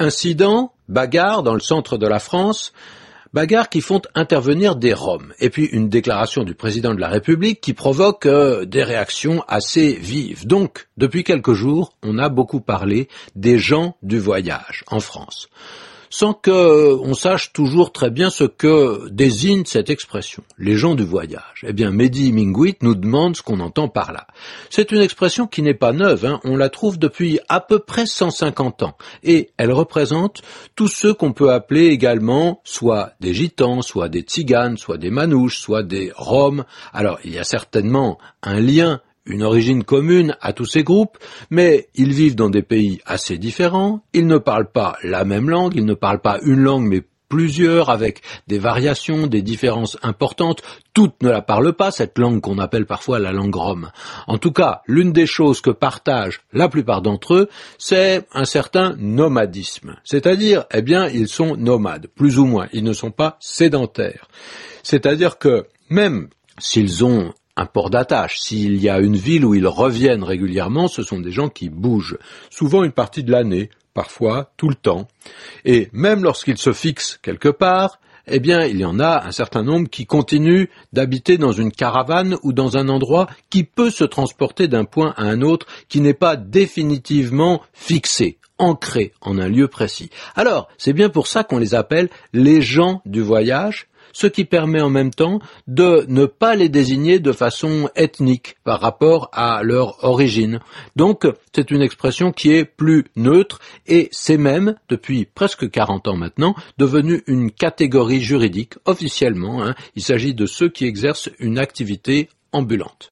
Incident, bagarre dans le centre de la France, bagarres qui font intervenir des Roms, et puis une déclaration du président de la République qui provoque euh, des réactions assez vives. Donc, depuis quelques jours, on a beaucoup parlé des gens du voyage en France sans qu'on sache toujours très bien ce que désigne cette expression, les gens du voyage. Eh bien, Mehdi Mingwit nous demande ce qu'on entend par là. C'est une expression qui n'est pas neuve, hein. on la trouve depuis à peu près 150 ans, et elle représente tous ceux qu'on peut appeler également soit des gitans, soit des tziganes, soit des manouches, soit des roms. Alors, il y a certainement un lien une origine commune à tous ces groupes, mais ils vivent dans des pays assez différents, ils ne parlent pas la même langue, ils ne parlent pas une langue mais plusieurs avec des variations, des différences importantes. Toutes ne la parlent pas, cette langue qu'on appelle parfois la langue rome. En tout cas, l'une des choses que partagent la plupart d'entre eux, c'est un certain nomadisme. C'est-à-dire, eh bien, ils sont nomades, plus ou moins. Ils ne sont pas sédentaires. C'est-à-dire que même s'ils ont un port d'attache. S'il y a une ville où ils reviennent régulièrement, ce sont des gens qui bougent, souvent une partie de l'année, parfois tout le temps. Et même lorsqu'ils se fixent quelque part, eh bien, il y en a un certain nombre qui continuent d'habiter dans une caravane ou dans un endroit qui peut se transporter d'un point à un autre, qui n'est pas définitivement fixé, ancré en un lieu précis. Alors, c'est bien pour ça qu'on les appelle les gens du voyage, ce qui permet en même temps de ne pas les désigner de façon ethnique par rapport à leur origine. Donc c'est une expression qui est plus neutre et c'est même, depuis presque 40 ans maintenant, devenu une catégorie juridique officiellement. Hein. Il s'agit de ceux qui exercent une activité ambulante.